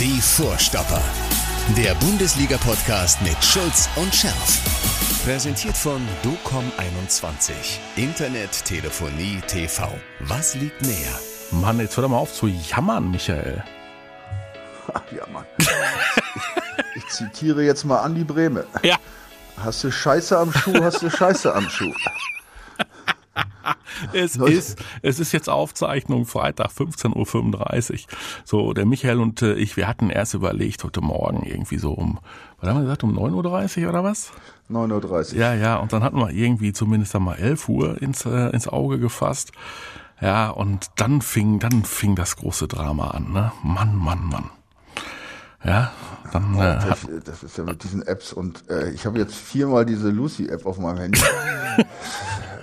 Die Vorstopper. Der Bundesliga-Podcast mit Schulz und Scherf. Präsentiert von DOCOM21. Internet, Telefonie, TV. Was liegt näher? Mann, jetzt hör doch mal auf zu jammern, Michael. Ach ja, Mann. ich, ich zitiere jetzt mal Andi Breme. Ja. Hast du Scheiße am Schuh, hast du Scheiße am Schuh. Es ist, es ist jetzt Aufzeichnung Freitag 15.35 Uhr. So, der Michael und äh, ich, wir hatten erst überlegt, heute Morgen irgendwie so um, was haben wir gesagt, um 9.30 Uhr oder was? 9.30 Uhr. Ja, ja, und dann hatten wir irgendwie zumindest einmal 11 Uhr ins, äh, ins Auge gefasst. Ja, und dann fing, dann fing das große Drama an, ne? Mann, Mann, Mann. Ja, dann. Äh, das, das ist ja mit diesen Apps und äh, ich habe jetzt viermal diese Lucy-App auf meinem Handy.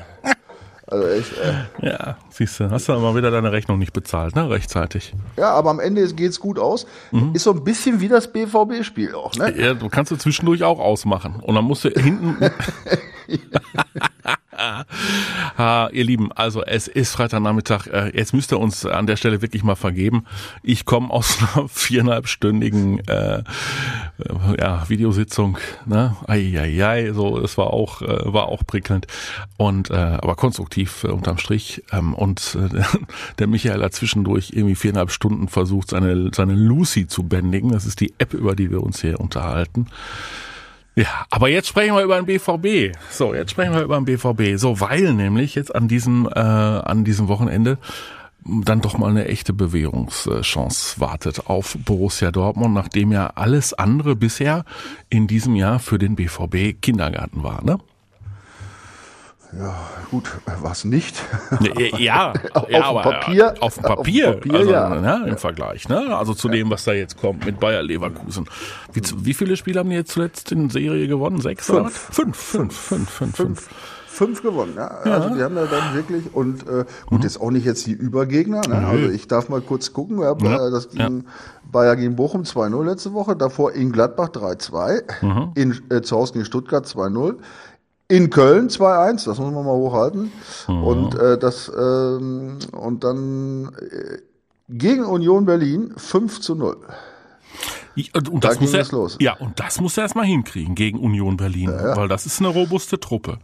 Also echt, äh, ja, siehst du, hast du mal wieder deine Rechnung nicht bezahlt, ne? Rechtzeitig. ja, aber am Ende geht's gut aus. Ist so ein bisschen wie das BVB-Spiel auch, ne? Ja, du kannst du zwischendurch auch ausmachen. Und dann musst du hinten. ah, ihr Lieben, also es ist Freitagnachmittag. Äh, Jetzt müsst ihr uns an der Stelle wirklich mal vergeben. Ich komme aus einer viereinhalbstündigen äh, äh, ja, Videositzung. Ne? Eieiei, so es war auch äh, war auch prickelnd und äh, aber konstruktiv äh, unterm Strich. Ähm, und äh, der Michael hat zwischendurch irgendwie viereinhalb Stunden versucht, seine seine Lucy zu bändigen. Das ist die App, über die wir uns hier unterhalten. Ja, aber jetzt sprechen wir über den BVB. So, jetzt sprechen wir über den BVB. So, weil nämlich jetzt an diesem äh, an diesem Wochenende dann doch mal eine echte Bewährungschance wartet auf Borussia Dortmund, nachdem ja alles andere bisher in diesem Jahr für den BVB Kindergarten war, ne? Ja, gut, was nicht. Ja, Auf ja dem aber Papier- auf dem Papier, auf dem Papier, also, ja. ne, im Vergleich, ne? Also zu dem, was da jetzt kommt mit Bayer Leverkusen. Wie, wie viele Spiele haben die jetzt zuletzt in Serie gewonnen? Sechs? oder was? Fünf, fünf, fünf, fünf, fünf. Fünf gewonnen, ja. Also die haben da dann wirklich und äh, gut, jetzt auch nicht jetzt die Übergegner. Ne? Also ich darf mal kurz gucken. Ja, Ja, äh, Das ging Bayer gegen Bochum 2-0 letzte Woche, davor in Gladbach 3-2, in äh, zu Hause gegen Stuttgart 2-0. In Köln 2-1, das muss man mal hochhalten. Und äh, das ähm, und dann äh, gegen Union Berlin 5 zu 0. Ich- Und, und Da das muss er, los. Ja, und das muss er erstmal hinkriegen gegen Union Berlin, weil das ist eine robuste Truppe.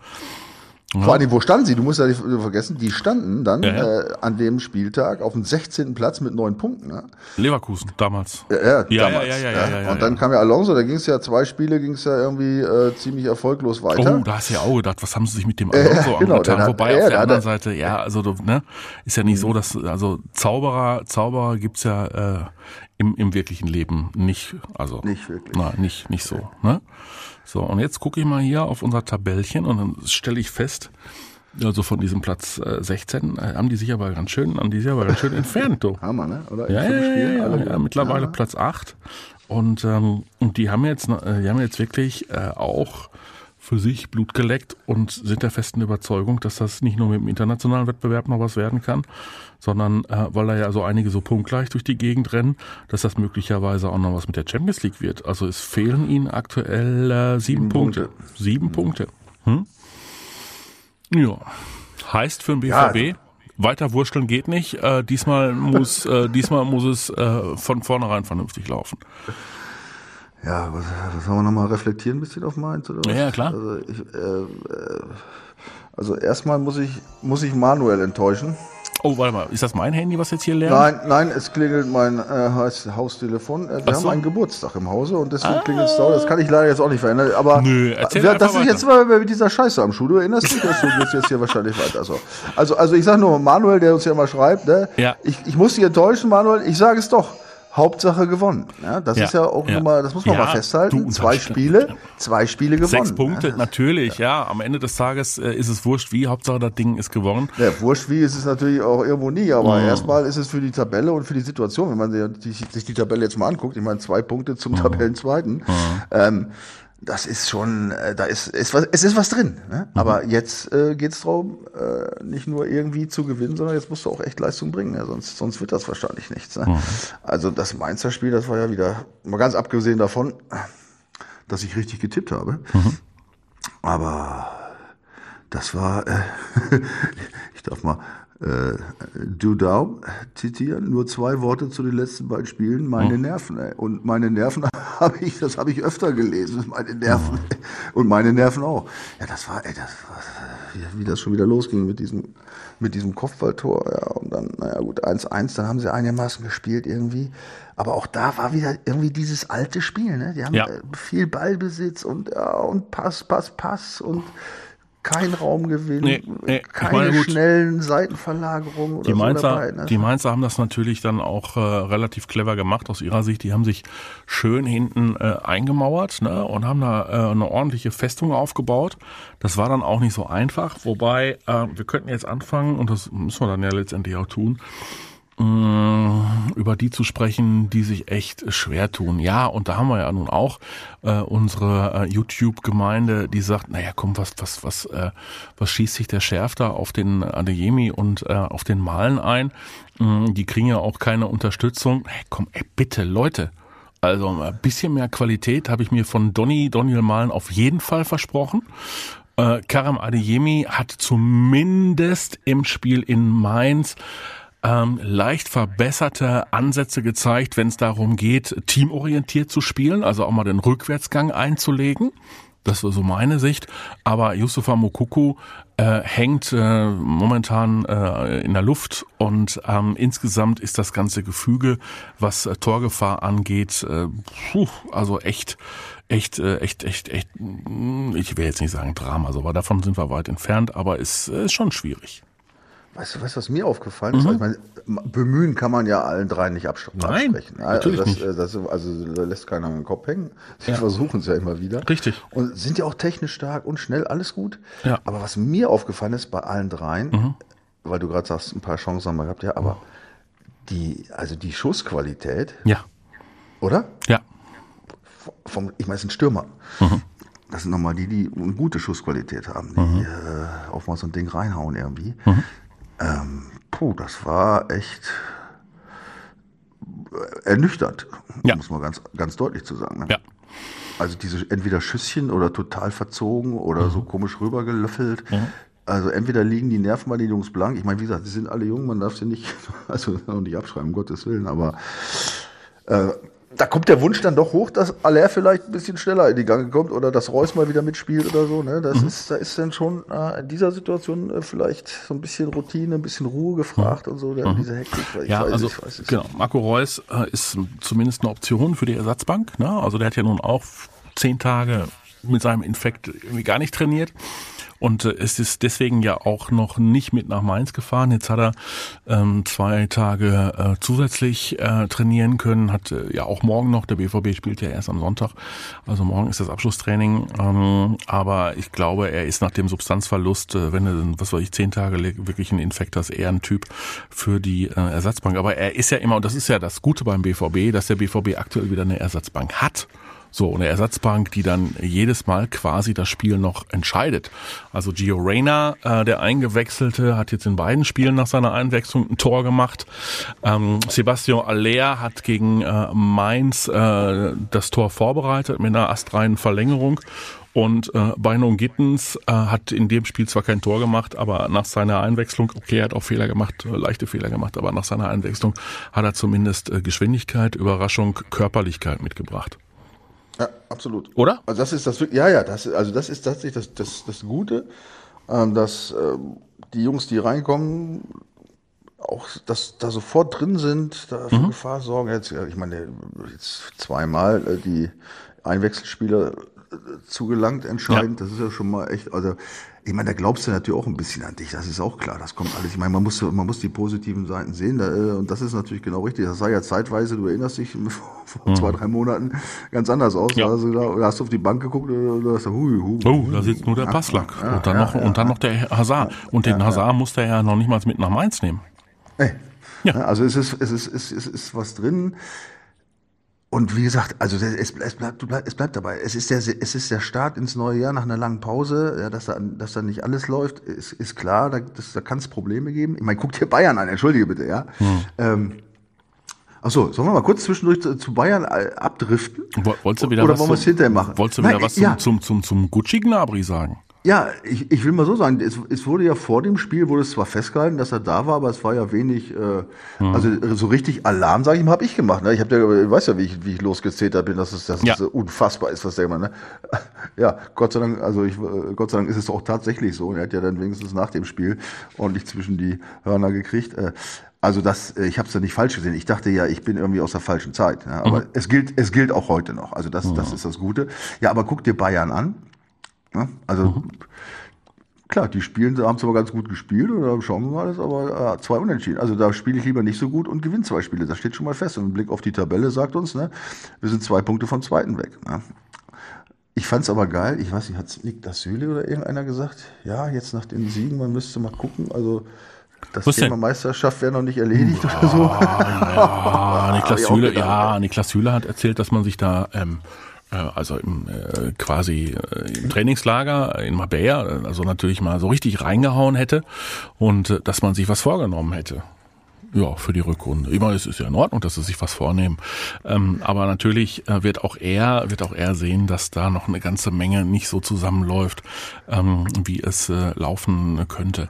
Vor allem, wo standen sie? Du musst ja nicht vergessen, die standen dann Ja, ja. Äh, an dem Spieltag auf dem 16. Platz mit neun Punkten. Ne? Leverkusen damals. Ja, ja, Ja, damals. ja, ja, ja, ja, ja, Und dann ja. kam ja Alonso, da ging es ja zwei Spiele, ging es ja irgendwie äh, ziemlich erfolglos weiter. Oh, da hast du ja auch gedacht, was haben sie sich mit dem Alonso genau, angetan? hat- Wobei ja, auf der anderen er- Seite, ja, also ne, ist ja nicht so, dass also Zauberer, Zauberer gibt's ja äh, im, im wirklichen Leben nicht, also Nicht wirklich. Nein, nicht nicht so, ne? So und jetzt gucke ich mal hier auf unser Tabellchen und dann stelle ich fest, also von diesem Platz äh, 16 äh, haben die sich aber ganz schön, haben die sich aber ganz schön entfernt, du. Hammer, ne? Oder? Ja, ja, fünf ja, ja, ja, mittlerweile Platz 8. Und, ähm, und die haben jetzt, äh, die haben jetzt wirklich äh, auch für sich Blut geleckt und sind der festen Überzeugung, dass das nicht nur mit dem internationalen Wettbewerb noch was werden kann, sondern äh, weil da ja so einige so punktgleich durch die Gegend rennen, dass das möglicherweise auch noch was mit der Champions League wird. Also es fehlen ihnen aktuell äh, sieben, Sieben Punkte. Punkte. Sieben Punkte. Hm? Ja. Heißt für den BVB, weiter wursteln geht nicht. Äh, diesmal muss, äh, diesmal muss es äh, von vornherein vernünftig laufen. Ja, was, was haben wir nochmal reflektieren ein bisschen auf Mainz? Oder was? Ja, klar. Also, ich, äh, äh, also erstmal muss ich, muss ich Manuel enttäuschen. Oh, warte mal, ist das mein Handy, was jetzt hier lernt? Nein, nein, es klingelt mein äh, Haus- Haustelefon. Äh, wir Ach haben so. einen Geburtstag im Hause und deswegen klingelt es da. Das kann ich leider jetzt auch nicht verändern. Aber Nö, erzähl wir, das ist jetzt mal mit dieser Scheiße am Schuh. Du erinnerst dich, dass du gehst jetzt hier wahrscheinlich weiter. Also, also, also ich sag nur, Manuel, der uns ja immer schreibt, ne? Ja. ich, ich muss dich enttäuschen, Manuel. Ich sage es doch. Hauptsache gewonnen. Ja, das Ja, ist ja auch ja. mal, das muss man Ja, mal festhalten. zwei. Spiele, zwei Spiele gewonnen. Sechs Punkte, natürlich, ja. Am Ende des Tages äh, ist es wurscht wie, Hauptsache das Ding ist gewonnen. Ja, wurscht wie ist es natürlich auch irgendwo nie, aber erstmal ist es für die Tabelle und für die Situation, wenn man sich die, sich die Tabelle jetzt mal anguckt, ich meine zwei Punkte zum Tabellenzweiten, ähm, das ist schon, äh, da ist, ist was, es ist was drin. Ne? Aber jetzt äh, geht es darum, äh, nicht nur irgendwie zu gewinnen, sondern jetzt musst du auch echt Leistung bringen, ja? sonst, sonst wird das wahrscheinlich nichts. Ne? Also das Mainzer Spiel, das war ja wieder, mal ganz abgesehen davon, dass ich richtig getippt habe, aber das war, äh, ich darf mal äh, Dudau zitieren. Nur zwei Worte zu den letzten beiden Spielen. Meine Nerven. Ey. Und meine Nerven habe ich, das habe ich öfter gelesen. Meine Nerven. Und meine Nerven auch. Ja, das war, ey, das war, wie, das schon wieder losging mit diesem, mit diesem Kopfballtor. Ja, und dann, naja, gut, 1-1, dann haben sie einigermaßen gespielt irgendwie. Aber auch da war wieder irgendwie dieses alte Spiel, ne? Die haben Ja. äh, viel Ballbesitz und, ja, und Pass, Pass, Pass und kein Raumgewinn, Nee, nee, keine meine, schnellen Seitenverlagerungen oder Die so Mainzer, dabei. Ne? die Mainzer haben das natürlich dann auch äh, relativ clever gemacht aus ihrer Sicht. Die haben sich schön hinten äh, eingemauert ne, und haben da äh, eine ordentliche Festung aufgebaut. Das war dann auch nicht so einfach. Wobei, äh, wir könnten jetzt anfangen, und das müssen wir dann ja letztendlich auch tun, über die zu sprechen, die sich echt schwer tun. Ja, und da haben wir ja nun auch äh, unsere äh, YouTube-Gemeinde, die sagt, naja, komm, was, was, was, äh, was schießt sich der Schärf da auf den Adeyemi und äh, auf den Malen ein? Mm, Die kriegen ja auch keine Unterstützung. Hey, komm, ey, bitte, Leute. Also ein bisschen mehr Qualität habe ich mir von Donny Daniel Malen auf jeden Fall versprochen. Äh, Karam Adeyemi hat zumindest im Spiel in Mainz ähm, leicht verbesserte Ansätze gezeigt, wenn es darum geht, teamorientiert zu spielen, also auch mal den Rückwärtsgang einzulegen. Das war so meine Sicht. Aber Yusufa Mokuku äh, hängt äh, momentan äh, in der Luft und ähm, insgesamt ist das ganze Gefüge, was äh, Torgefahr angeht, äh, puh, also echt, echt, äh, echt, echt, echt, mm, ich will jetzt nicht sagen Drama, so, aber davon sind wir weit entfernt, aber es ist schon schwierig. Weißt du, weißt, was mir aufgefallen ist? Ich meine, bemühen kann man ja allen drei nicht abs- Mhm. Nein, absprechen. natürlich das, nicht. äh, Das, also da lässt keiner den Kopf hängen. Sie Ja. versuchen es ja immer wieder. Richtig. Und sind ja auch technisch stark und schnell, alles gut. Ja. Mhm. Aber was mir aufgefallen ist bei allen dreien, weil du gerade sagst, ein paar Chancen haben wir gehabt, ja, aber die, also die Schussqualität, Ja, oder? ja, vom, ich meine, es sind Stürmer. Mhm. Das sind nochmal die, die eine gute Schussqualität haben, die äh, auf mal so ein Ding reinhauen irgendwie. Mhm. Ähm, puh, das war echt äh, ernüchternd, Ja. muss man ganz, ganz deutlich zu sagen. Ne? ja. Also diese entweder Schüsschen oder total verzogen oder Mhm. so komisch rübergelöffelt. Also entweder liegen die Nerven bei den Jungs blank. Ich meine, wie gesagt, die sind alle jung, man darf sie nicht, also nicht abschreiben, um Gottes Willen, aber äh, da kommt der Wunsch dann doch hoch, dass Aller vielleicht ein bisschen schneller in die Gange kommt oder dass Reus mal wieder mitspielt oder so. Ne? Das ist, da ist dann schon äh, in dieser Situation äh, vielleicht so ein bisschen Routine, ein bisschen Ruhe gefragt und so, dann diese Hektik. Ich Ja, weiß, also ich weiß es genau. Marco Reus äh, ist zumindest eine Option für die Ersatzbank. Ne? Also der hat ja nun auch zehn Tage mit seinem Infekt irgendwie gar nicht trainiert. Und äh, es ist deswegen ja auch noch nicht mit nach Mainz gefahren. Jetzt hat er ähm, zwei Tage äh, zusätzlich äh, trainieren können. Hat äh, ja auch morgen noch. Der BVB spielt ja erst am Sonntag. Also morgen ist das Abschlusstraining. Ähm, aber ich glaube, er ist nach dem Substanzverlust, äh, wenn du, was weiß ich, zehn Tage wirklich ein Infekt hast, eher ein Typ für die äh, Ersatzbank. Aber er ist ja immer, und das ist ja das Gute beim BVB, dass der BVB aktuell wieder eine Ersatzbank hat. So, eine Ersatzbank, die dann jedes Mal quasi das Spiel noch entscheidet. Also Gio Reyna, äh, der Eingewechselte, hat jetzt in beiden Spielen nach seiner Einwechslung ein Tor gemacht. Ähm, Sebastian Aller hat gegen äh, Mainz äh, das Tor vorbereitet mit einer astreinen Verlängerung. Und äh, Beino Gittens äh, hat in dem Spiel zwar kein Tor gemacht, aber nach seiner Einwechslung, okay, er hat auch Fehler gemacht, äh, leichte Fehler gemacht, aber nach seiner Einwechslung hat er zumindest äh, Geschwindigkeit, Überraschung, Körperlichkeit mitgebracht. Ja, absolut. Oder? Also das ist das ja, ja, das also das ist tatsächlich das, das, das Gute, ähm, dass ähm, die Jungs, die reinkommen, auch dass da sofort drin sind, da für Gefahr sorgen. Jetzt, ja, ich meine, jetzt zweimal äh, die Einwechselspieler äh, zugelangt entscheidend, das ist ja schon mal echt, also ich meine, da glaubst du natürlich auch ein bisschen an dich, das ist auch klar, das kommt alles. Ich meine, man muss, man muss die positiven Seiten sehen da, äh, und das ist natürlich genau richtig. Das sah ja zeitweise, du erinnerst dich, vor zwei, drei Monaten ganz anders aus. Ja. Also, da, hast du auf die Bank geguckt und du hast hui, hui, Oh, da sitzt nur der Passlack. Ja, und dann ja, noch, ja, und dann noch der Hazard. Und den Hazard musste er ja noch nicht mal mit nach Mainz nehmen. Ey. Ja. Ja. Also es ist, es ist, es ist, es ist was drin. Und wie gesagt, also es, es, bleibt, es bleibt dabei. Es ist, der, es ist der Start ins neue Jahr nach einer langen Pause. Ja, dass, da, dass da nicht alles läuft, ist, ist klar. Da, das, da kann es Probleme geben. Ich meine, guck dir Bayern an, entschuldige bitte, ja. Ähm, ach so, sollen wir mal kurz zwischendurch zu, Bayern äh, abdriften? Wo- Wolltest du wieder Oder was wollen wir es zum- hinterher machen? Wolltest du wieder Nein, was ja. zum, zum, zum, zum Gucci Gnabry sagen? Ja, ich, ich will mal so sagen, es, es wurde ja vor dem Spiel, wurde es zwar festgehalten, dass er da war, aber es war ja wenig, äh, hm. also so richtig Alarm, sage ich mal, habe ich gemacht. Ne? Ich habe ja, weiß ja, wie ich, wie ich losgezetert bin, dass es, dass ja. es unfassbar ist, was der immer, ne? Ja, Gott sei Dank, also ich, Gott sei Dank ist es auch tatsächlich so. Er hat ja dann wenigstens nach dem Spiel ordentlich zwischen die Hörner gekriegt. Äh, also das, äh, ich habe es ja nicht falsch gesehen. Ich dachte ja, ich bin irgendwie aus der falschen Zeit. Ja, aber mhm. es gilt, es gilt auch heute noch. Also das, mhm. das ist das Gute. Ja, aber guck dir Bayern an. Ne? Also mhm. klar, die spielen, haben zwar ganz gut gespielt, oder schauen wir mal, das aber äh, zwei Unentschieden. Also da spiele ich lieber nicht so gut und gewinne zwei Spiele. Das steht schon mal fest. Und ein Blick auf die Tabelle sagt uns, ne, wir sind zwei Punkte vom zweiten weg. Ne? Ich fand's aber geil. Ich weiß nicht, hat Nick das Süle oder irgendeiner gesagt? Ja, jetzt nach den Siegen, man müsste mal gucken. Also das Was Thema denn? Meisterschaft wäre noch nicht erledigt ja, oder so. Ja, Niklas Süle, ja, Niklas Süle hat erzählt, dass man sich da ähm, äh, also im, äh, quasi äh, im Trainingslager in Marbella, also natürlich mal so richtig reingehauen hätte und äh, dass man sich was vorgenommen hätte. Ja, für die Rückrunde. Immer ist es ja in Ordnung, dass sie sich was vornehmen. Ähm, aber natürlich äh, wird auch er, wird auch er sehen, dass da noch eine ganze Menge nicht so zusammenläuft, ähm, wie es äh, laufen könnte.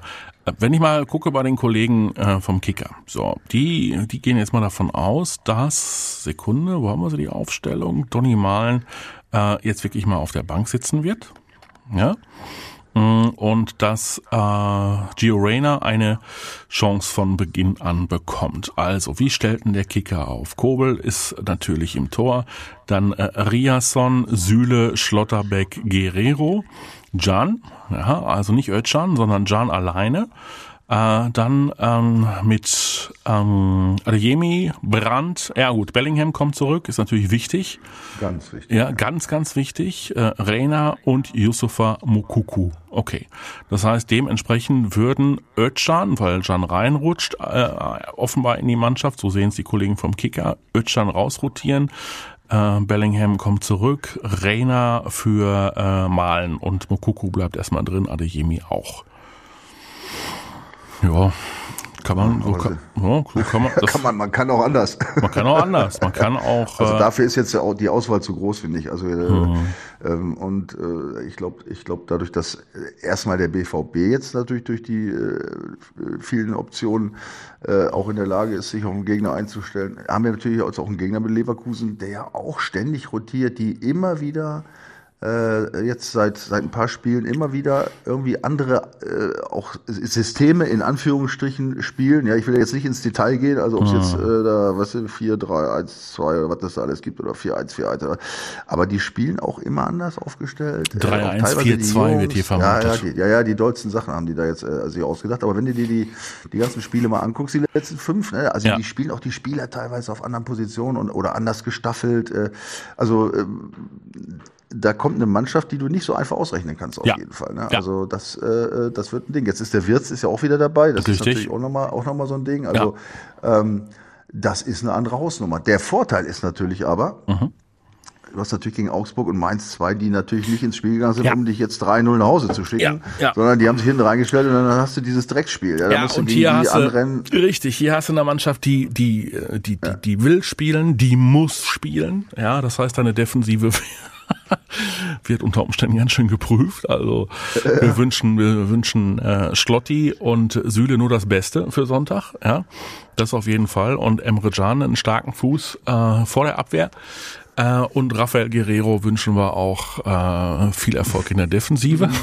Wenn ich mal gucke bei den Kollegen äh, vom Kicker, so, die, die gehen jetzt mal davon aus, dass, Sekunde, wo haben wir so die Aufstellung? Donny Malen äh, jetzt wirklich mal auf der Bank sitzen wird. Ja. Mm, und dass äh, Gio Reyna eine Chance von Beginn an bekommt. Also, wie stellt denn der Kicker auf? Kobel ist natürlich im Tor, dann äh, Riasson, Süle, Schlotterbeck, Guerrero. Jan, ja, also nicht Özcan, sondern Jan alleine. Äh, dann ähm, mit ähm, Adeyemi, Brandt, ja gut, Bellingham kommt zurück, ist natürlich wichtig. Ganz wichtig. Ja, ganz, ganz wichtig. Äh, Reina und Yusufa Mukuku. Okay. Das heißt, dementsprechend würden Özcan, weil Jan reinrutscht, äh, offenbar in die Mannschaft, so sehen es die Kollegen vom Kicker, Özcan rausrotieren. Äh, Bellingham kommt zurück, Reina für äh, Malen und Mokuku bleibt erstmal drin, Adeyemi auch. Ja, kann man, so kann, ja, so kann man, das, kann man, man kann auch anders. Man kann auch anders. Man kann auch. Also äh, dafür ist jetzt die Auswahl zu groß, finde ich. Also mhm. ähm, und äh, ich glaube, ich glaube, dadurch, dass erstmal der BVB jetzt natürlich durch die äh, vielen Optionen äh, auch in der Lage ist, sich auf einen Gegner einzustellen, haben wir natürlich auch einen Gegner mit Leverkusen, der ja auch ständig rotiert, die immer wieder äh, jetzt seit, seit ein paar Spielen immer wieder irgendwie andere äh, auch Systeme in Anführungsstrichen spielen. Ja, ich will jetzt nicht ins Detail gehen, also ob es jetzt äh, da, was sind 4, 3, 1, 2 oder was das da alles gibt oder 4, 1, 4, 1. Aber die spielen auch immer anders aufgestellt. 3, äh, 1, 4, 2 wird hier vermutet. Ja, ja, die, ja, ja, die dollsten Sachen haben die da jetzt äh, sich ausgedacht. Aber wenn du dir die, die ganzen Spiele mal anguckst, die letzten fünf, ne, also ja. die spielen auch die Spieler teilweise auf anderen Positionen und, oder anders gestaffelt. Äh, also ähm, da kommt eine Mannschaft, die du nicht so einfach ausrechnen kannst, auf ja. jeden Fall. Ne? Ja. Also das, äh, äh, das wird ein Ding. Jetzt ist der Wirtz ist ja auch wieder dabei. Das Richtig. ist natürlich auch nochmal auch noch mal so ein Ding. Also ja. ähm, das ist eine andere Hausnummer. Der Vorteil ist natürlich aber, mhm. du hast natürlich gegen Augsburg und Mainz zwei, die natürlich nicht ins Spiel gegangen sind, um dich jetzt 3-0 nach Hause zu schicken, sondern die haben sich hinten reingestellt und dann hast du dieses Dreckspiel. Ja, ja und hier hast du, richtig, hier hast du eine Mannschaft, die, die, äh, die, die, die will spielen, die muss spielen. Ja, das heißt, deine Defensive wird unter Umständen ganz schön geprüft. Also ja. wir wünschen, wir wünschen äh, Schlotti und Süle nur das Beste für Sonntag. Ja, das auf jeden Fall. Und Emre Can einen starken Fuß äh, vor der Abwehr. Äh, und Rafael Guerrero wünschen wir auch äh, viel Erfolg in der Defensive.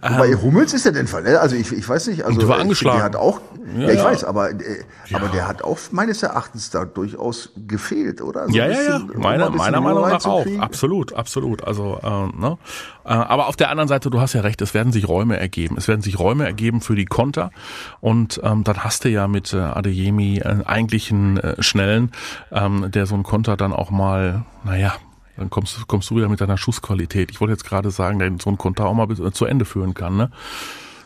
Wobei ähm, Hummels ist ja den Fall, ne? Also ich, ich weiß nicht, also der war angeschlagen. Der hat auch, ja, ja ich ja. weiß, aber, äh, ja. aber der hat auch meines Erachtens da durchaus gefehlt, oder? So ja, ja, ja. Meine, meiner Meinung nach auch. Absolut, absolut. Also, äh, ne? Äh, aber auf der anderen Seite, du hast ja recht, es werden sich Räume ergeben. Es werden sich Räume ergeben für die Konter. Und ähm, dann hast du ja mit äh, Adeyemi äh, eigentlich einen äh, schnellen, ähm, der so einen Konter dann auch mal, naja, dann kommst, kommst du wieder mit deiner Schussqualität. Ich wollte jetzt gerade sagen, der so ein Konter auch mal bis, äh, zu Ende führen kann. Ne?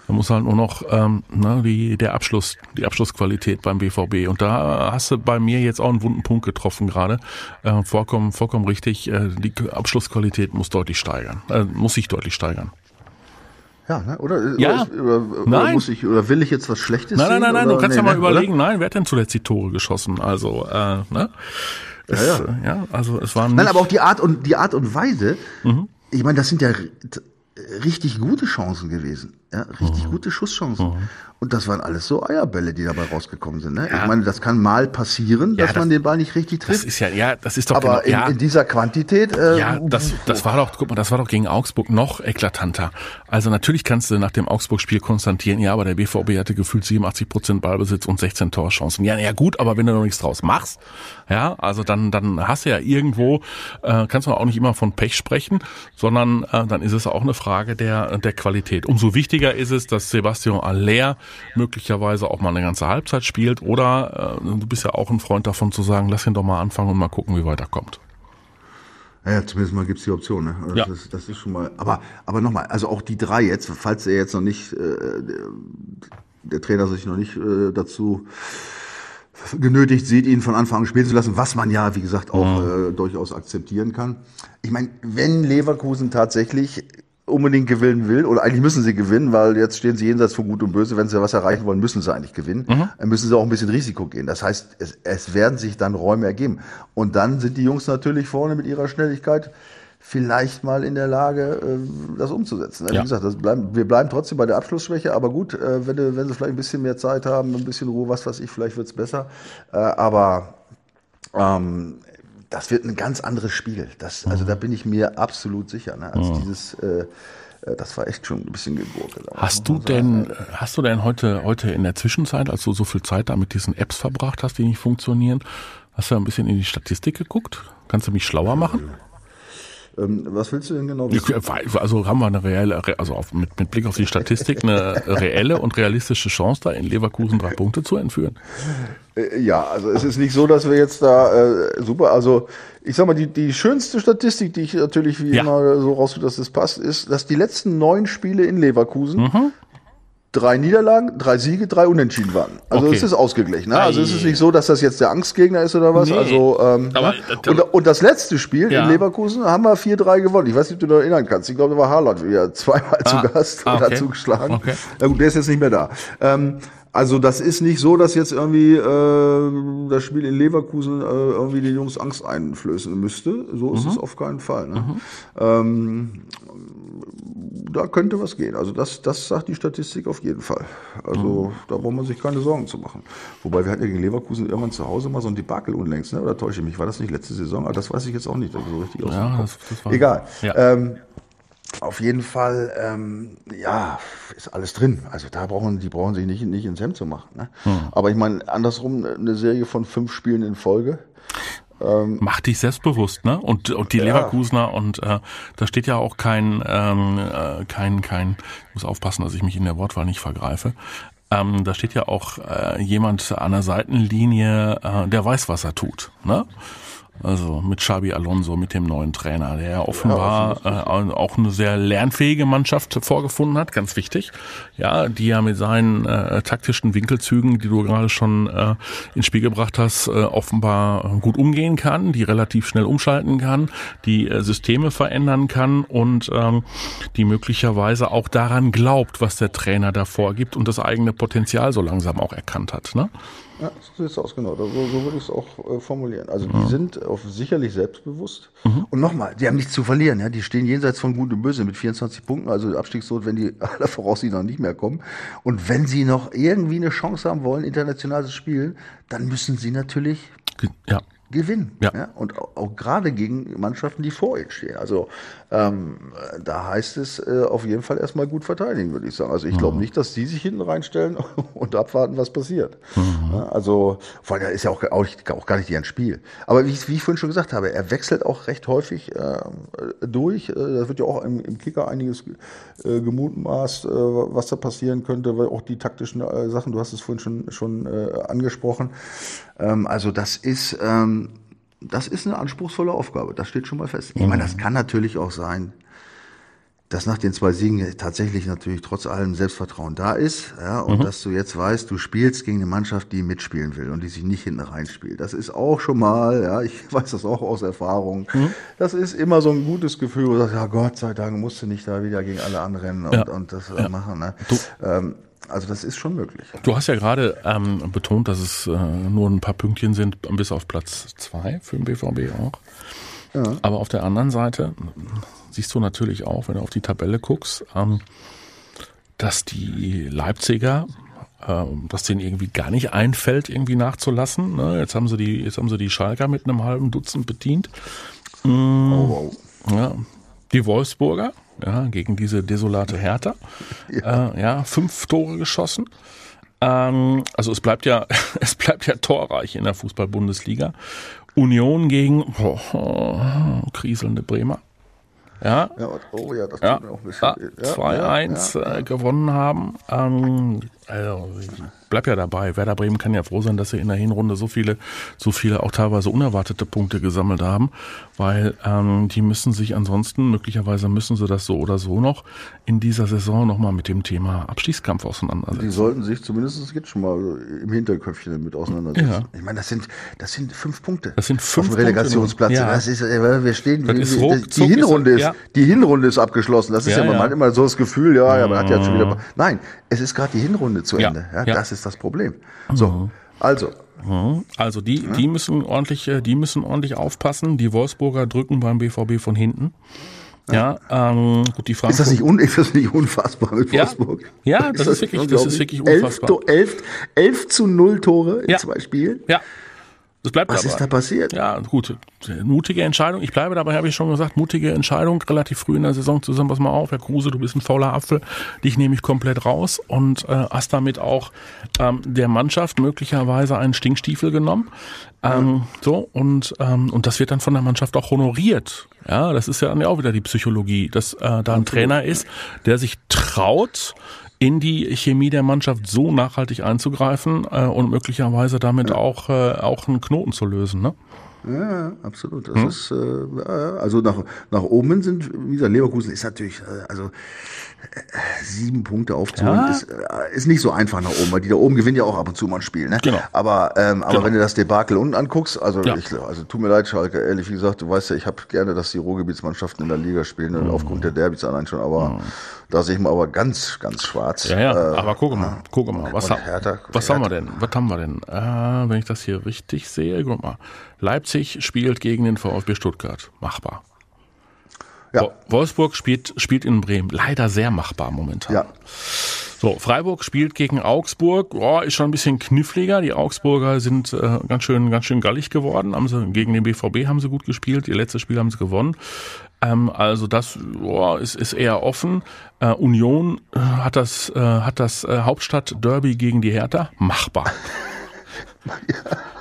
Da muss halt nur noch ähm, ne, die, der Abschluss, die Abschlussqualität beim BVB. Und da hast du bei mir jetzt auch einen wunden Punkt getroffen gerade. Äh, vollkommen, vollkommen richtig. Äh, die Abschlussqualität muss deutlich steigern, äh, muss sich deutlich steigern. Ja, ne? oder, ja. Oder, oder, nein. muss ich, oder will ich jetzt was Schlechtes Nein, nein, nein, nein, du kannst nee, ja mal ne? überlegen, oder? nein, wer hat denn zuletzt die Tore geschossen? Also, äh, ne? Es, ja, ja. ja, also es waren. Nein, aber auch die Art und die Art und Weise. Mhm. Ich meine, das sind ja richtig gute Chancen gewesen. Ja, richtig mhm. gute Schusschancen. Mhm. Und das waren alles so Eierbälle, die dabei rausgekommen sind. Ne? Ja. Ich meine, das kann mal passieren, ja, dass das, man den Ball nicht richtig trifft. Das ist ja, ja, das ist doch Aber genau, in, in, dieser Quantität. Äh, ja, das, das war doch, guck mal, das war doch gegen Augsburg noch eklatanter. Also natürlich kannst du nach dem Augsburg-Spiel konstatieren, ja, aber der BVB hatte gefühlt 87 Prozent Ballbesitz und 16 Torchancen. Ja, ja gut, aber wenn du noch nichts draus machst, ja, also dann, dann hast du ja irgendwo, äh, kannst du auch nicht immer von Pech sprechen, sondern äh, dann ist es auch eine Frage der, der Qualität. Umso wichtiger ist es, dass Sebastian Aller möglicherweise auch mal eine ganze Halbzeit spielt oder äh, du bist ja auch ein Freund davon zu sagen, lass ihn doch mal anfangen und mal gucken, wie weit er kommt. Ja, zumindest mal gibt's die Option. Ne? Das, ja. ist, das ist schon mal. Aber, aber nochmal, also auch die drei jetzt, falls er jetzt noch nicht, äh, der, der Trainer sich noch nicht äh, dazu genötigt sieht, ihn von Anfang an spielen zu lassen, was man ja, wie gesagt, auch mhm. äh, durchaus akzeptieren kann. Ich meine, wenn Leverkusen tatsächlich unbedingt gewinnen will, oder eigentlich müssen sie gewinnen, weil jetzt stehen sie jenseits von Gut und Böse, wenn sie was erreichen wollen, müssen sie eigentlich gewinnen. Mhm. Dann müssen sie auch ein bisschen Risiko gehen. Das heißt, es, es werden sich dann Räume ergeben. Und dann sind die Jungs natürlich vorne mit ihrer Schnelligkeit vielleicht mal in der Lage, äh, das umzusetzen. Ja. Wie gesagt, bleiben, wir bleiben trotzdem bei der Abschlussschwäche, aber gut, äh, wenn, wenn sie vielleicht ein bisschen mehr Zeit haben, ein bisschen Ruhe, was weiß ich, vielleicht wird's besser. Äh, aber ähm, das wird ein ganz anderes Spiel. Das, also da bin ich mir absolut sicher. Ne? Als mhm. dieses, äh, äh, das war echt schon ein bisschen gegurkelt. Hast du denn, hast du denn heute, heute in der Zwischenzeit, als du so viel Zeit da mit diesen Apps verbracht hast, die nicht funktionieren, hast du ein bisschen in die Statistik geguckt? Kannst du mich schlauer machen? Ähm, was willst du denn genau wissen? Also haben wir eine reelle, also auf, mit, mit Blick auf die Statistik, eine reelle und realistische Chance, da in Leverkusen drei Punkte zu entführen? Äh, ja, also es ist nicht so, dass wir jetzt da äh, super, also ich sag mal, die, die schönste Statistik, die ich natürlich wie ja. immer so raus, dass das passt, ist, dass die letzten neun Spiele in Leverkusen mhm drei Niederlagen, drei Siege, drei Unentschieden waren. Also okay. es ist ausgeglichen. Ne? Also es ist nicht so, dass das jetzt der Angstgegner ist oder was. Nee. Also ähm, Aber, ne? und, und, das letzte Spiel ja. in Leverkusen haben wir 4-3 gewonnen. Ich weiß nicht, ob du dich erinnern kannst. Ich glaube, da war Haaland wieder zweimal ah. zu Gast ah, okay. und hat zugeschlagen. Okay. Na gut, der ist jetzt nicht mehr da. Ähm, also das ist nicht so, dass jetzt irgendwie äh, das Spiel in Leverkusen äh, irgendwie den Jungs Angst einflößen müsste. So ist mhm. es auf keinen Fall. Ne? Mhm. Ähm, da könnte was gehen. Also das, das sagt die Statistik auf jeden Fall. Also mhm. da braucht man sich keine Sorgen zu machen. Wobei wir hatten ja gegen Leverkusen irgendwann zu Hause mal so ein Debakel unlängst, ne? oder täusche ich mich? War das nicht letzte Saison? Aber das weiß ich jetzt auch nicht so richtig aus ja, das, das Egal. Ja. Ähm, auf jeden Fall, ähm, ja, ist alles drin. Also da brauchen die brauchen sich nicht, nicht ins Hemd zu machen. Ne? Hm. Aber ich meine, andersrum, eine Serie von fünf Spielen in Folge. Ähm, Macht dich selbstbewusst, ne? Und, und die ja. Leverkusener und äh, da steht ja auch kein, ähm, äh, kein, kein, ich muss aufpassen, dass ich mich in der Wortwahl nicht vergreife. Ähm, da steht ja auch äh, jemand an der Seitenlinie, äh, der weiß, was er tut, ne? Also mit Xabi Alonso, mit dem neuen Trainer, der offenbar ja, äh, auch eine sehr lernfähige Mannschaft vorgefunden hat, ganz wichtig. Ja, die ja mit seinen äh, taktischen Winkelzügen, die du gerade schon äh, ins Spiel gebracht hast, äh, offenbar gut umgehen kann, die relativ schnell umschalten kann, die äh, Systeme verändern kann und ähm, die möglicherweise auch daran glaubt, was der Trainer da vorgibt und das eigene Potenzial so langsam auch erkannt hat. Ne? Ja, so sieht es aus, genau. So, so würde ich es auch äh, formulieren. Also die sind auf sicherlich selbstbewusst. Mhm. Und nochmal, die haben nichts zu verlieren. Ja? Die stehen jenseits von Gut und Böse mit 24 Punkten. Also Abstiegsnot, wenn die alle Voraussicht noch nicht mehr kommen. Und wenn sie noch irgendwie eine Chance haben wollen, international zu spielen, dann müssen sie natürlich ja gewinnen. Ja. ja. Und auch, auch, gerade gegen Mannschaften, die vor ihnen stehen. Also ähm, da heißt es äh, auf jeden Fall erstmal gut verteidigen, würde ich sagen. Also ich mhm. glaube nicht, dass die sich hinten reinstellen und abwarten, was passiert. Mhm. Ja, also vor allem ist ja auch, auch, auch, gar nicht ihr Spiel. Aber wie, wie, ich vorhin schon gesagt habe, er wechselt auch recht häufig äh, durch. Da wird ja auch im, im Kicker einiges äh, gemutmaßt, äh, was da passieren könnte, weil auch die taktischen äh, Sachen, du hast es vorhin schon, schon äh, angesprochen. Ähm, also das ist, ähm, das ist eine anspruchsvolle Aufgabe. Das steht schon mal fest. Ich meine, das mhm. kann natürlich auch sein, dass nach den zwei Siegen tatsächlich natürlich trotz allem Selbstvertrauen da ist, ja, und mhm. dass du jetzt weißt, du spielst gegen eine Mannschaft, die mitspielen will und die sich nicht hinten reinspielt. Das ist auch schon mal, ja, ich weiß das auch aus Erfahrung. Mhm. Das ist immer so ein gutes Gefühl, wo du sagst, ja Gott sei Dank musst du nicht da wieder gegen alle anrennen und, ja. und das ja. machen. Ne? Ähm, also das ist schon möglich. Du hast ja gerade ähm, betont, dass es äh, nur ein paar Pünktchen sind, bis auf Platz zwei für den BVB auch. Ja. Aber auf der anderen Seite siehst du natürlich auch, wenn du auf die Tabelle guckst, ähm, dass die Leipziger ähm, dass denen irgendwie gar nicht einfällt, irgendwie nachzulassen. Ne? Jetzt haben sie die, jetzt haben sie die Schalker mit einem halben Dutzend bedient. Mm, oh, wow. Ja, die Wolfsburger, ja, gegen diese desolate Hertha. Ja, äh, ja fünf Tore geschossen. Ähm, also es bleibt ja, es bleibt ja torreich in der Fußball-Bundesliga. Union gegen oh, oh, kriselnde Bremer. Ja, ja, oh ja, das ja, tut mir auch ein bisschen. Ja, 2-1 ja, ja, äh, gewonnen haben. Ähm, also, ich bleib ja dabei. Werder Bremen kann ja froh sein, dass sie in der Hinrunde so viele, so viele auch teilweise unerwartete Punkte gesammelt haben, weil ähm, die müssen sich ansonsten, möglicherweise müssen sie das so oder so noch in dieser Saison nochmal mit dem Thema Abstiegskampf auseinandersetzen. Die sollten sich zumindest jetzt schon mal im Hinterköpfchen damit auseinandersetzen. Ja. Ich meine, das sind, das sind fünf Punkte. Das sind fünf auf dem Relegationsplatz. Ja. Das ist, äh, wir stehen, das ist ruck, die Hinrunde ist, ja. die Hinrunde ist abgeschlossen. Das ist ja, ja, man hat immer so das Gefühl, ja, ja, man hat ja schon wieder, nein, es ist gerade die Hinrunde zu Ende. Ja, ja, Das ist das Problem. So, mhm. also. Mhm. Also die, die müssen ordentlich, äh, die müssen ordentlich aufpassen. Die Wolfsburger drücken beim BVB von hinten. Ja, ähm, gut, die. Ist das nicht, un ist das nicht unfassbar mit Wolfsburg? Ja, ja das, ist, das ist wirklich, das ist wirklich unfassbar. Elf, elf, elf zu null Tore in ja. zwei Spielen. Ja, das bleibt Was aber. ist da passiert? Ja, gut. Mutige Entscheidung. Ich bleibe dabei, habe ich schon gesagt. Mutige Entscheidung. Relativ früh in der Saison zusammen. Pass mal auf, Herr Kruse, du bist ein fauler Apfel. Dich nehme ich komplett raus und äh, hast damit auch ähm, der Mannschaft möglicherweise einen Stinkstiefel genommen. Ähm, so und ähm, und das wird dann von der Mannschaft auch honoriert. Ja, das ist ja dann auch wieder die Psychologie, dass äh, da ein Trainer ist, der sich traut, in die Chemie der Mannschaft so nachhaltig einzugreifen äh, und möglicherweise damit ja. auch, äh, auch einen Knoten zu lösen. Ne? Ja, absolut. Das hm? ist äh, also nach nach oben sind wie gesagt Leverkusen ist natürlich äh, also sieben Punkte aufzuholen ja. ist, äh, ist nicht so einfach nach oben, weil die da oben gewinnen ja auch ab und zu mal ein Spiel, ne? Genau. Aber ähm, aber genau. wenn du das Debakel unten anguckst, also ja. ich, also tut mir leid, Schalke, ehrlich wie gesagt, du weißt ja, ich habe gerne, dass die Ruhrgebietsmannschaften in der Liga spielen, mhm. aufgrund der Derbys allein schon, aber mhm. da sehe ich mal aber ganz ganz schwarz. Ja, ja. Äh, aber guck mal, guck mal, was, ha Hertha, was Hertha. haben wir denn? Was haben wir denn? Äh, wenn ich das hier richtig sehe, guck mal. Leipzig spielt gegen den VfB Stuttgart. Machbar. Ja. Wolfsburg spielt, spielt in Bremen. Leider sehr machbar momentan. Ja. So, Freiburg spielt gegen Augsburg. Oh, ist schon ein bisschen kniffliger. Die Augsburger sind äh, ganz schön, ganz schön gallig geworden. Haben sie, gegen den BVB haben sie gut gespielt. Ihr letztes Spiel haben sie gewonnen. Ähm, also das oh, ist, ist eher offen. Äh, Union äh, hat das, äh, hat das äh, Hauptstadt-Derby gegen die Hertha. Machbar.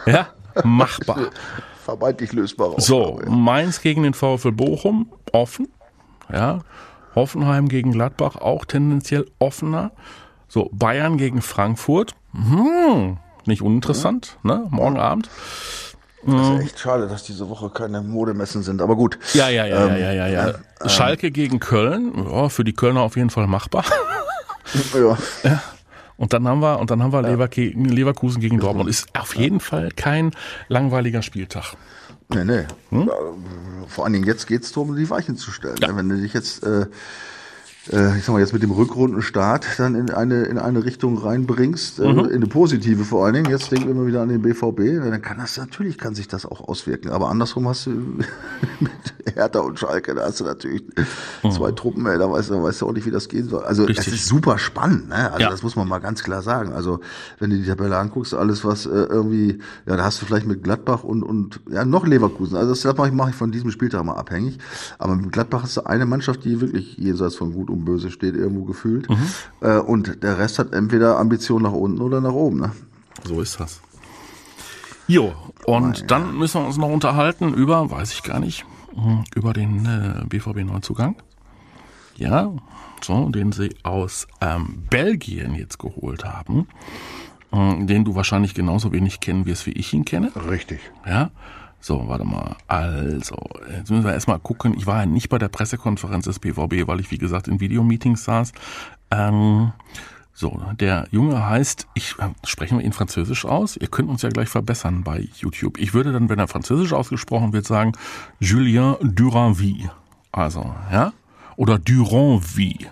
ja. ja? machbar. Vermeintlich lösbar. So, Mainz gegen den VfL Bochum, offen. Ja. Hoffenheim gegen Gladbach auch tendenziell offener. So, Bayern gegen Frankfurt. Hm, nicht uninteressant, mhm. ne? Morgen Abend. Das ist mhm. echt schade, dass diese Woche keine Modemessen sind, aber gut. Ja, ja, ja, ähm, ja, ja, ja. Ähm, Schalke gegen Köln, ja, für die Kölner auf jeden Fall machbar. ja. ja. Und dann haben wir, und dann haben wir ja. Leverkusen gegen Dortmund. Ist auf jeden Fall kein langweiliger Spieltag. Nee, nee. Hm? Vor allen Dingen jetzt geht es darum, die Weichen zu stellen. Ja. Wenn du dich jetzt äh, äh, ich sag mal, jetzt mit dem Rückrundenstart dann in eine, in eine Richtung reinbringst, äh, mhm. in eine positive vor allen Dingen. Jetzt denken wir immer wieder an den BVB, dann kann das, natürlich kann sich das auch auswirken. Aber andersrum hast du mit Hertha und Schalke, da hast du natürlich mhm. zwei Truppen, ey, da weißt du, weißt du auch nicht, wie das gehen soll. Also, Richtig. es ist super spannend, ne? Also, ja. das muss man mal ganz klar sagen. Also, wenn du die Tabelle anguckst, alles was äh, irgendwie, ja, da hast du vielleicht mit Gladbach und, und, ja, noch Leverkusen. Also, das mache ich, mach ich von diesem Spieltag mal abhängig. Aber mit Gladbach hast du eine Mannschaft, die wirklich jenseits von gut und böse steht irgendwo gefühlt. Mhm. Äh, und der Rest hat entweder Ambition nach unten oder nach oben. Ne? So ist das. Jo, und ja. dann müssen wir uns noch unterhalten über, weiß ich gar nicht, hm, über den äh, BVB-Neuzugang. Ja, so, den sie aus ähm, Belgien jetzt geholt haben, äh, den du wahrscheinlich genauso wenig kennen wirst, wie ich ihn kenne. Richtig. Ja. So, warte mal. Also, jetzt müssen wir erstmal gucken. Ich war ja nicht bei der Pressekonferenz des BVB, weil ich, wie gesagt, in Videomeetings saß. Ähm, so, der Junge heißt, ich äh, sprechen wir ihn französisch aus. Ihr könnt uns ja gleich verbessern bei YouTube. Ich würde dann, wenn er französisch ausgesprochen wird, sagen Julien Duranville. Also, ja? Oder Duranville.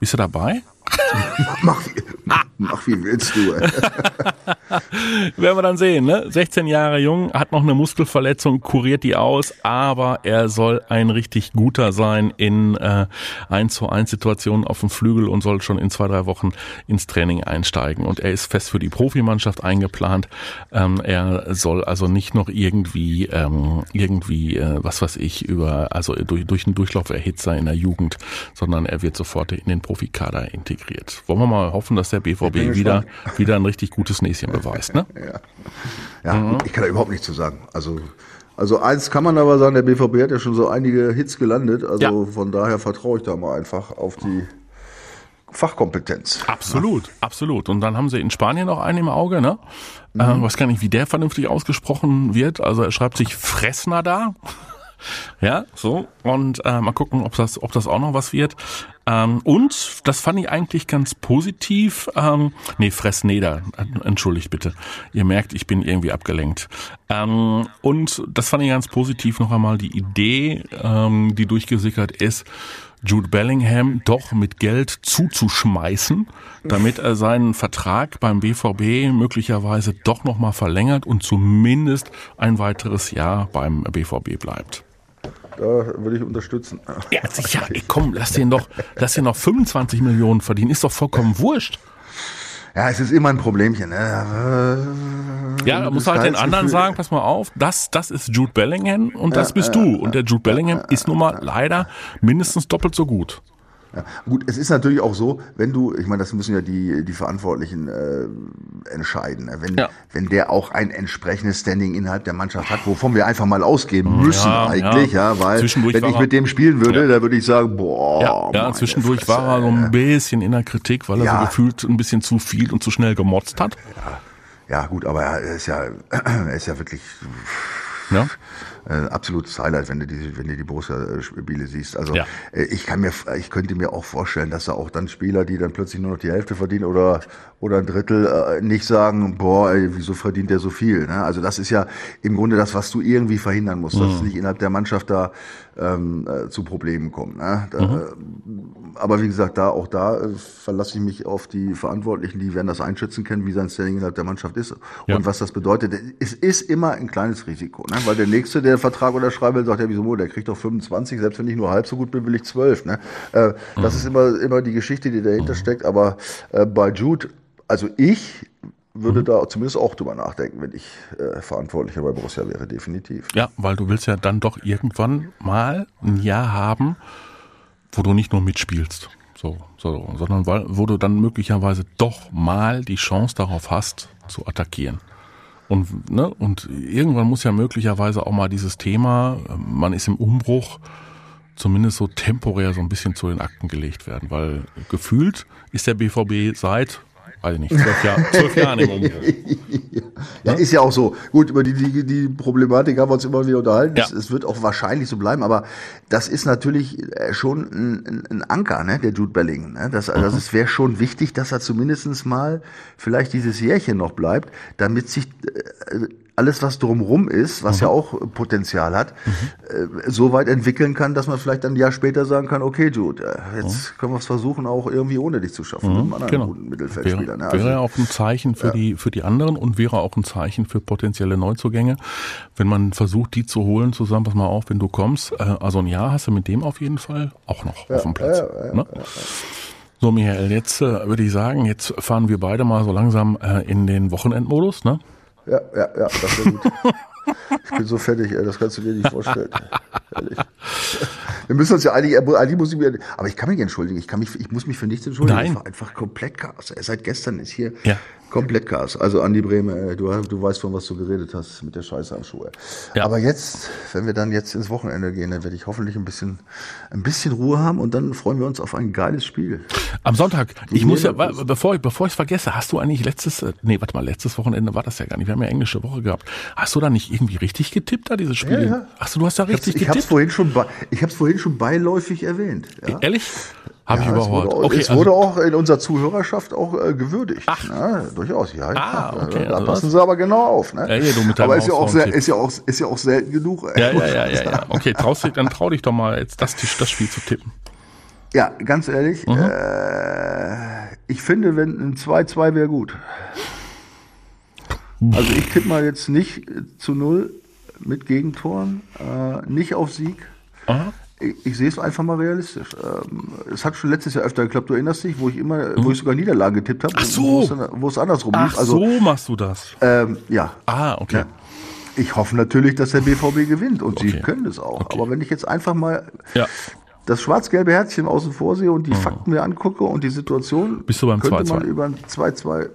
Bist du dabei? mach, wie, mach wie willst du. Werden wir dann sehen, ne? 16 Jahre jung, hat noch eine Muskelverletzung, kuriert die aus, aber er soll ein richtig guter sein in äh, 1 zu 1 Situationen auf dem Flügel und soll schon in zwei, drei Wochen ins Training einsteigen. Und er ist fest für die Profimannschaft eingeplant. Ähm, er soll also nicht noch irgendwie, ähm, irgendwie, äh, was weiß ich, über, also durch, durch einen Durchlauferhitzer in der Jugend, sondern er wird sofort in den Profikader integriert. Wollen wir mal hoffen, dass der BVB wieder, wieder ein richtig gutes Näschen beweist, ne? Ja, ja mhm. ich kann da überhaupt nichts zu sagen. Also, also eins kann man aber sagen, der BVB hat ja schon so einige Hits gelandet. Also ja. von daher vertraue ich da mal einfach auf die Fachkompetenz. Absolut, ja. absolut. Und dann haben sie in Spanien noch einen im Auge, ne? Mhm. Äh, weiß gar nicht, wie der vernünftig ausgesprochen wird. Also er schreibt sich Fressner da. Ja, so. Und äh, mal gucken, ob das, ob das auch noch was wird. Ähm, und das fand ich eigentlich ganz positiv. Ähm, nee, Fressneder, entschuldigt bitte. Ihr merkt, ich bin irgendwie abgelenkt. Ähm, und das fand ich ganz positiv noch einmal die Idee, ähm, die durchgesickert ist, Jude Bellingham doch mit Geld zuzuschmeißen, damit er seinen Vertrag beim BVB möglicherweise doch nochmal verlängert und zumindest ein weiteres Jahr beim BVB bleibt. Da würde ich unterstützen. Ja, sicher. Ey, komm, lass den doch, lass den noch 25 Millionen verdienen. Ist doch vollkommen wurscht. Ja, es ist immer ein Problemchen. Ne? Ja, da muss halt den anderen sagen, pass mal auf, das, das ist Jude Bellingham und das bist du. Und der Jude Bellingham ist nun mal leider mindestens doppelt so gut. Ja, gut, es ist natürlich auch so, wenn du, ich meine, das müssen ja die, die Verantwortlichen äh, entscheiden. Ne? Wenn, ja. wenn der auch ein entsprechendes Standing innerhalb der Mannschaft hat, wovon wir einfach mal ausgehen müssen ja, eigentlich, ja, weil wenn ich mit dem spielen würde, da würde ich sagen, boah. Ja, ja zwischendurch Fresse, war er so ein bisschen in der Kritik, weil er so gefühlt ein bisschen zu viel und zu schnell gemotzt hat. Ja, gut, aber er ist ja, er ist ja wirklich. Ja äh, absolutes Highlight, wenn du die, wenn du die Borussia-Spiele siehst. Also ja. äh, ich kann mir, ich könnte mir auch vorstellen, dass da auch dann Spieler, die dann plötzlich nur noch die Hälfte verdienen oder oder ein Drittel, äh, nicht sagen, boah, ey, wieso verdient der so viel? Ne? Also das ist ja im Grunde das, was du irgendwie verhindern musst, mhm. dass es nicht innerhalb der Mannschaft da ähm, äh, zu Problemen kommt. Ne? Da, mhm. Aber wie gesagt, da auch da äh, verlasse ich mich auf die Verantwortlichen, die werden das einschätzen können, wie sein Standing innerhalb der Mannschaft ist ja. und was das bedeutet. Es ist immer ein kleines Risiko, ne? weil der nächste, der Vertrag unterschreiben will, sagt ja, wieso, der kriegt doch 25, selbst wenn ich nur halb so gut bin, will ich 12. Ne? Äh, mhm. Das ist immer, immer die Geschichte, die dahinter mhm. steckt. Aber äh, bei Jude, also ich würde mhm. da zumindest auch drüber nachdenken, wenn ich äh, Verantwortlicher bei Borussia wäre, definitiv. Ja, weil du willst ja dann doch irgendwann mal ein Jahr haben, wo du nicht nur mitspielst, so, so, sondern weil, wo du dann möglicherweise doch mal die Chance darauf hast, zu attackieren. Und, ne, und irgendwann muss ja möglicherweise auch mal dieses Thema, man ist im Umbruch, zumindest so temporär so ein bisschen zu den Akten gelegt werden, weil gefühlt ist der BVB seit weiß ich nicht, zwölf, Jahr, zwölf Jahren im Umbruch. ja, ist ja auch so. Gut, über die, die, die Problematik haben wir uns immer wieder unterhalten. Ja. Es, es, wird auch wahrscheinlich so bleiben, aber das ist natürlich äh, schon ein, ein Anker, ne, der Jude Bellingham. Ne? Das, also das wäre schon wichtig, dass er zumindestens mal vielleicht dieses Jährchen noch bleibt, damit sich äh, alles, was drumrum ist, was mhm. ja auch Potenzial hat, mhm. äh, so weit entwickeln kann, dass man vielleicht ein Jahr später sagen kann, okay, Jude, äh, jetzt mhm. können wir es versuchen, auch irgendwie ohne dich zu schaffen, mhm. mit einem genau. guten Mittelfeldspieler. Wäre, ne? also, wäre auch ein Zeichen für ja. die für die anderen und wäre auch ein Zeichen für potenzielle Neuzugänge, wenn man versucht, die zu holen, zusammen, pass mal auf, wenn du kommst, äh, also ein Jahr hast du mit dem auf jeden Fall auch noch ja, auf dem Platz. Ja, ne? So, Michael, jetzt äh, würde ich sagen, jetzt fahren wir beide mal so langsam äh, in den Wochenendmodus, ne? Ja, ja, ja, das wäre gut. Ich bin so fertig, ey, das kannst du dir nicht vorstellen. Ehrlich. Wir müssen uns ja eigentlich, eigentlich muss ich mir, aber ich kann mich entschuldigen, ich kann mich, ich muss mich für nichts entschuldigen. Nein. Ich war einfach komplett Chaos. Seit gestern ist hier ja. Komplett Gas. Also Andi Breme, du, du weißt von was du geredet hast mit der Scheiße am Schuh. Ja. Aber jetzt, wenn wir dann jetzt ins Wochenende gehen, dann werde ich hoffentlich ein bisschen, ein bisschen Ruhe haben und dann freuen wir uns auf ein geiles Spiel. Am Sonntag. Ich muss ja, bevor ich, bevor ich es vergesse, hast du eigentlich letztes, äh, nee, warte mal, letztes Wochenende war das ja gar nicht. Wir haben ja englische Woche gehabt. Hast du da nicht irgendwie richtig getippt da, dieses Spiel? Ja, ja. Ach du, du hast da richtig ich getippt? Ich habe es vorhin schon, ich hab's vorhin schon beiläufig erwähnt. Ja? Ehrlich? Habe ja, ich überhaupt. Es wurde, okay, es also, wurde auch in unserer Zuhörerschaft auch äh, gewürdigt. Ach. Ne? Durchaus, ja. Ah, okay, da also passen sie aber genau auf. Ne? Ja, ja, du mit aber ist ja, auch sehr, ist, ja auch, ist ja auch selten genug. Ja, ja, ja, ja, ja. Okay, traust dich, dann trau dich doch mal, jetzt das, das Spiel zu tippen. Ja, ganz ehrlich, mhm. äh, ich finde, wenn ein 2-2 wäre gut. Also ich tippe mal jetzt nicht zu null mit Gegentoren, äh, nicht auf Sieg. Aha. Ich, ich sehe es einfach mal realistisch. Ähm, es hat schon letztes Jahr öfter geklappt, du erinnerst dich, wo ich immer, mhm. wo ich sogar Niederlagen getippt habe, so. wo es andersrum Ach lief. Also, so machst du das. Ähm, ja. Ah, okay. Ja. Ich hoffe natürlich, dass der BVB gewinnt und okay. sie können es auch. Okay. Aber wenn ich jetzt einfach mal ja. das schwarz-gelbe Herzchen außen vor sehe und die mhm. Fakten mir angucke und die Situation, Bist du beim könnte 2 -2. man über ein 2-2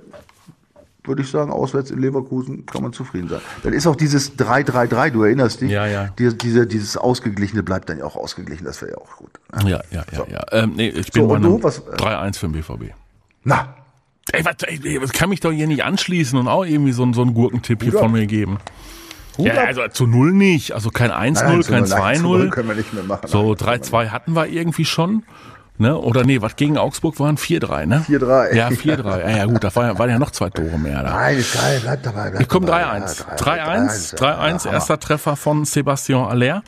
würde ich sagen, auswärts in Leverkusen kann man zufrieden sein. Dann ist auch dieses 3-3-3, du erinnerst dich, ja, ja. Die, diese, dieses Ausgeglichene bleibt dann ja auch ausgeglichen, das wäre ja auch gut. Ne? Ja, ja, ja, so. ja. Ähm, nee, ich bin so, bei einem 3-1 für den BVB. Na. Ey, was, ey, was kann mich doch hier nicht anschließen und auch irgendwie so, so einen Gurkentipp hier von mir geben. Ja, also zu null nicht, also kein 1-0, kein 2-0. Können wir nicht mehr machen. So 3-2 hatten wir irgendwie schon. Ne? Oder nee, was gegen Augsburg waren? 4-3, ne? 4-3. Ja, 4-3. Ja, ja, gut, da waren ja noch zwei Tore mehr. Da. Nein, ist geil, bleib dabei. Bleib ich komme 3-1. 3-1, 3-1, erster Treffer von Sebastian Aller.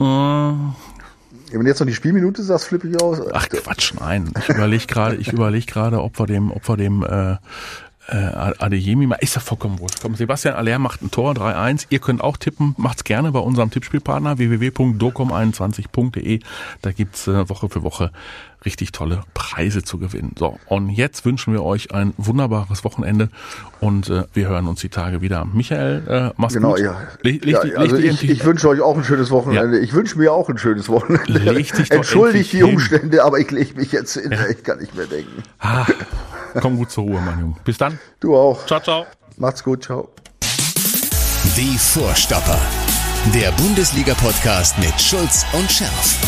Äh, wenn du jetzt noch die Spielminute sagst, flippe ich aus. Ach Quatsch, nein. Ich überlege gerade, ich überlege gerade, ob wir dem, ob wir dem äh, äh, Adeyemi, ist ja vollkommen wurscht. Komm, Sebastian Aller macht ein Tor, 3-1. Ihr könnt auch tippen, macht's gerne bei unserem Tippspielpartner www.docom21.de. Da gibt's äh, Woche für Woche richtig tolle Preise zu gewinnen. So, und jetzt wünschen wir euch ein wunderbares Wochenende und äh, wir hören uns die Tage wieder. Michael, äh, mach's genau, gut. Ja. Leg, leg, ja, also leg ich, ich wünsche euch auch ein schönes Wochenende. Ja. Ich wünsche mir auch ein schönes Wochenende. Entschuldigt die Umstände, hin. aber ich lege mich jetzt hin. Ja. Ich kann nicht mehr denken. Ah. Komm gut zur Ruhe, mein Junge. Bis dann. Du auch. Ciao, ciao. Macht's gut, ciao. Die Vorstopper. Der Bundesliga-Podcast mit Schulz und Scherf.